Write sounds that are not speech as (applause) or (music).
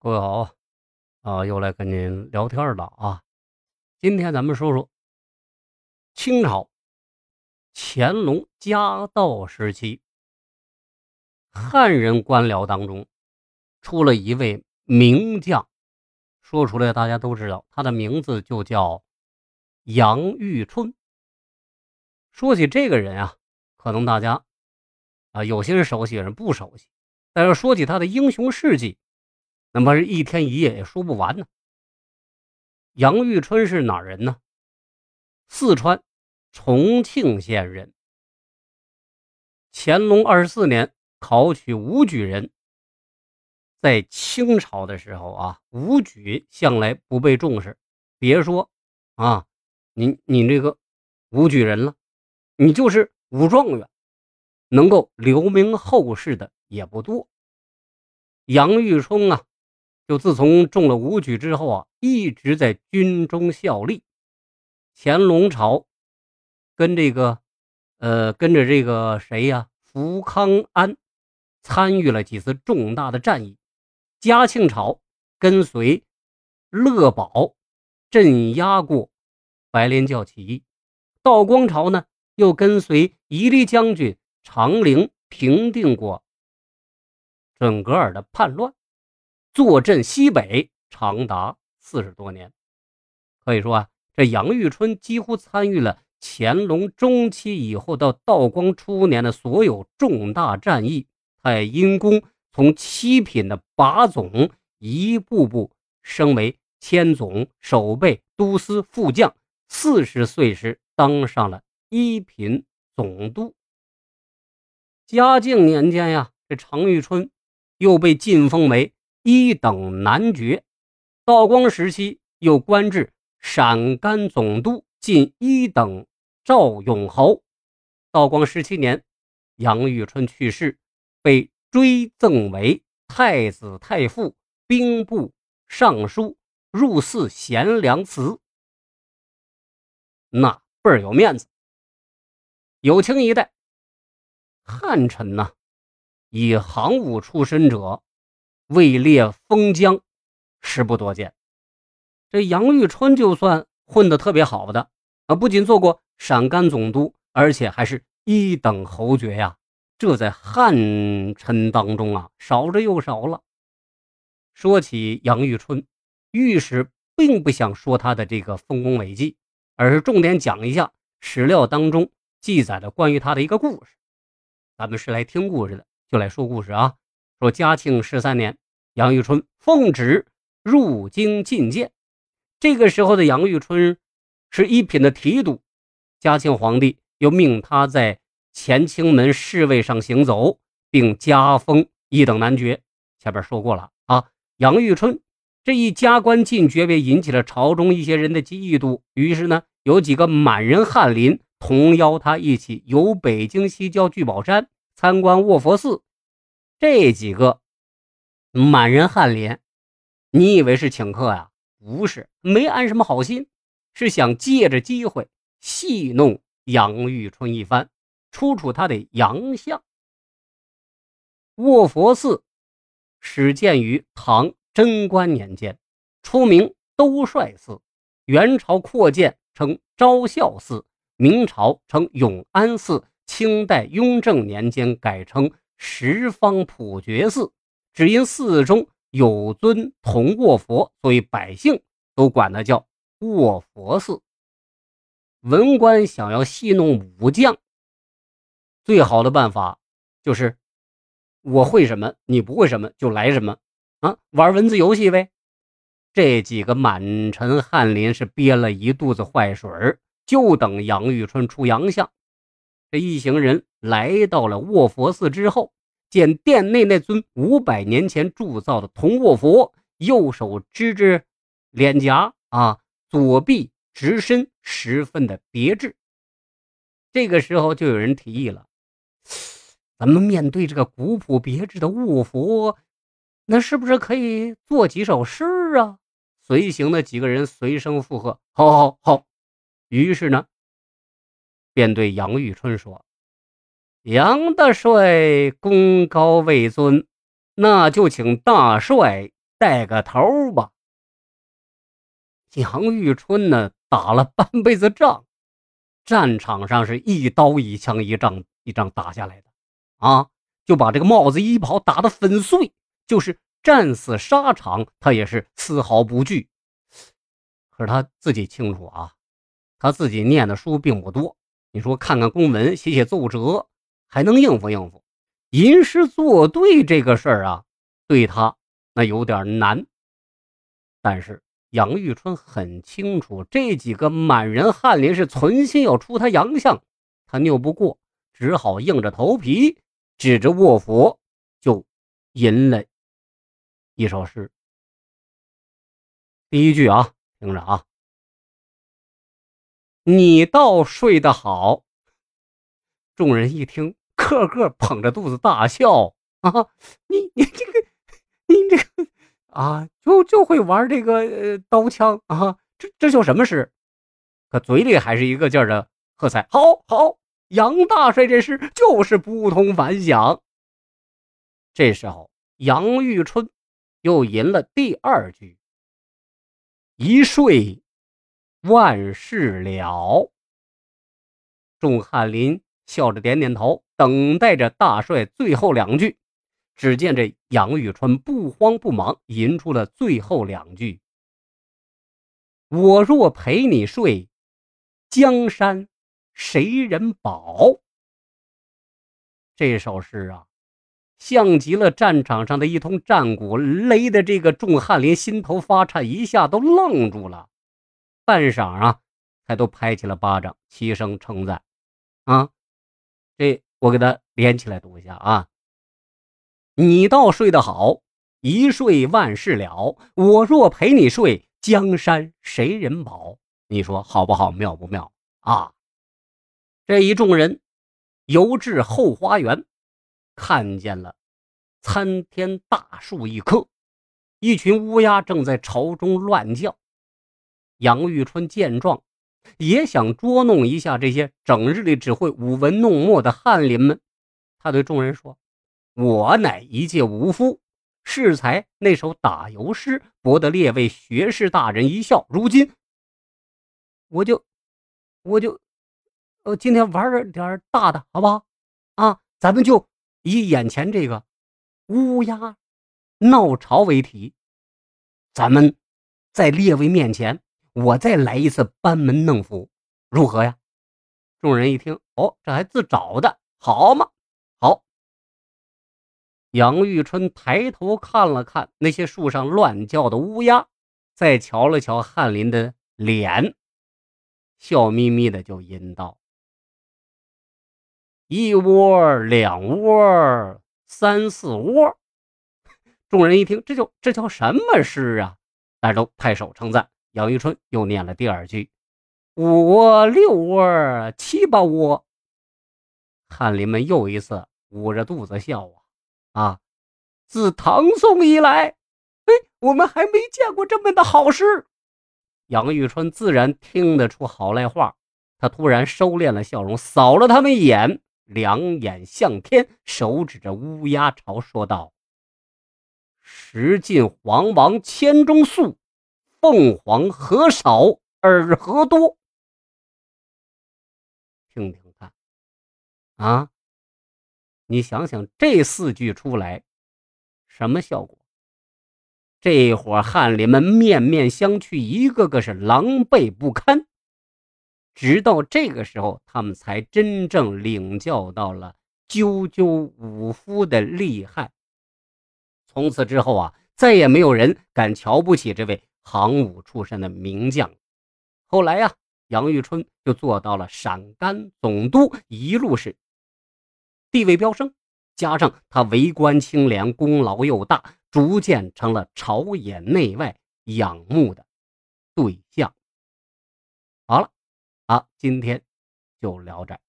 各位好，啊，又来跟您聊天了啊。今天咱们说说清朝乾隆嘉道时期，汉人官僚当中出了一位名将，说出来大家都知道，他的名字就叫杨玉春。说起这个人啊，可能大家啊有些人熟悉，有人不熟悉，但是说起他的英雄事迹。那么是一天一夜也说不完呢。杨玉春是哪人呢？四川重庆县人。乾隆二十四年考取武举人。在清朝的时候啊，武举向来不被重视。别说啊，你你这个武举人了，你就是武状元，能够留名后世的也不多。杨玉春啊。就自从中了武举之后啊，一直在军中效力。乾隆朝跟这个，呃，跟着这个谁呀？福康安参与了几次重大的战役。嘉庆朝跟随乐宝镇压过白莲教起义。道光朝呢，又跟随宜离将军长陵平定过准格尔的叛乱。坐镇西北长达四十多年，可以说啊，这杨玉春几乎参与了乾隆中期以后到道光初年的所有重大战役。他也因功从七品的把总一步步升为千总、守备、都司、副将。四十岁时当上了一品总督。嘉靖年间呀，这常遇春又被晋封为。一等男爵，道光时期又官至陕甘总督，进一等赵永侯。道光十七年，杨玉春去世，被追赠为太子太傅、兵部尚书、入祀贤良祠，那倍儿有面子。有清一代汉臣呐，以行伍出身者。位列封疆，实不多见。这杨玉春就算混得特别好的啊，不仅做过陕甘总督，而且还是一等侯爵呀。这在汉臣当中啊，少之又少了。说起杨玉春，御史并不想说他的这个丰功伟绩，而是重点讲一下史料当中记载的关于他的一个故事。咱们是来听故事的，就来说故事啊。说嘉庆十三年，杨玉春奉旨入京觐见。这个时候的杨玉春是一品的提督，嘉庆皇帝又命他在乾清门侍卫上行走，并加封一等男爵。前边说过了啊，杨玉春这一加官进爵，便引起了朝中一些人的嫉妒。于是呢，有几个满人翰林同邀他一起游北京西郊聚宝山，参观卧佛寺。这几个满人翰林，你以为是请客呀？不是，没安什么好心，是想借着机会戏弄杨玉春一番，出出他的洋相。卧佛寺始建于唐贞观年间，初名兜率寺，元朝扩建称昭孝寺，明朝称永安寺，清代雍正年间改称。十方普觉寺，只因寺中有尊铜卧佛，所以百姓都管它叫卧佛寺。文官想要戏弄武将，最好的办法就是我会什么，你不会什么就来什么啊，玩文字游戏呗。这几个满臣翰林是憋了一肚子坏水就等杨玉春出洋相。这一行人来到了卧佛寺之后，见殿内那尊五百年前铸造的铜卧佛，右手支着脸颊啊，左臂直伸，十分的别致。这个时候，就有人提议了：咱们面对这个古朴别致的卧佛，那是不是可以做几首诗啊？随行的几个人随声附和：“好，好，好。”于是呢。便对杨玉春说：“杨大帅功高位尊，那就请大帅带个头吧。杨玉春呢，打了半辈子仗，战场上是一刀一枪一仗一仗打下来的，啊，就把这个帽子衣袍打得粉碎，就是战死沙场，他也是丝毫不惧。可是他自己清楚啊，他自己念的书并不多，你说看看公文，写写奏折，还能应付应付，吟诗作对这个事儿啊，对他那有点难。但是。杨玉春很清楚，这几个满人翰林是存心要出他洋相，他拗不过，只好硬着头皮，指着卧佛就吟了一首诗。第一句啊，听着啊，你倒睡得好。众人一听，个个捧着肚子大笑啊！你你这个，你这个。啊，就就会玩这个呃刀枪啊，这这叫什么诗？可嘴里还是一个劲儿的喝彩。好好，杨大帅这诗就是不同凡响。这时候，杨玉春又吟了第二句：“一睡万事了。”众翰林笑着点点头，等待着大帅最后两句。只见这杨玉春不慌不忙吟出了最后两句：“我若陪你睡，江山谁人保？”这首诗啊，像极了战场上的一通战鼓，擂的这个众翰林心头发颤，一下都愣住了。半晌啊，才都拍起了巴掌，齐声称赞：“啊，这我给他连起来读一下啊。”你倒睡得好，一睡万事了。我若陪你睡，江山谁人保？你说好不好？妙不妙啊？这一众人游至后花园，看见了参天大树一棵，一群乌鸦正在巢中乱叫。杨玉春见状，也想捉弄一下这些整日里只会舞文弄墨的翰林们。他对众人说。我乃一介武夫，适才那首打油诗，博得列位学士大人一笑。如今，我就，我就，呃，今天玩点大的，好不好？啊，咱们就以眼前这个乌鸦闹巢为题，咱们在列位面前，我再来一次班门弄斧，如何呀？众人一听，哦，这还自找的，好嘛？好杨玉春抬头看了看那些树上乱叫的乌鸦，再瞧了瞧翰林的脸，笑眯眯的就吟道：“一窝，两窝，三四窝。” (laughs) 众人一听，这就这叫什么诗啊？大家都拍手称赞。杨玉春又念了第二句：“五窝，六窝，七八窝。”翰林们又一次捂着肚子笑啊。啊！自唐宋以来，哎，我们还没见过这么的好诗。杨玉春自然听得出好赖话，他突然收敛了笑容，扫了他们一眼，两眼向天，手指着乌鸦巢说道：“时尽黄王千中粟，凤凰何少尔何多？听听看，啊！”你想想，这四句出来，什么效果？这伙翰林们面面相觑，一个个是狼狈不堪。直到这个时候，他们才真正领教到了赳赳武夫的厉害。从此之后啊，再也没有人敢瞧不起这位行武出身的名将。后来呀，杨玉春就做到了陕甘总督，一路是。地位飙升，加上他为官清廉，功劳又大，逐渐成了朝野内外仰慕的对象。好了，啊，今天就聊这。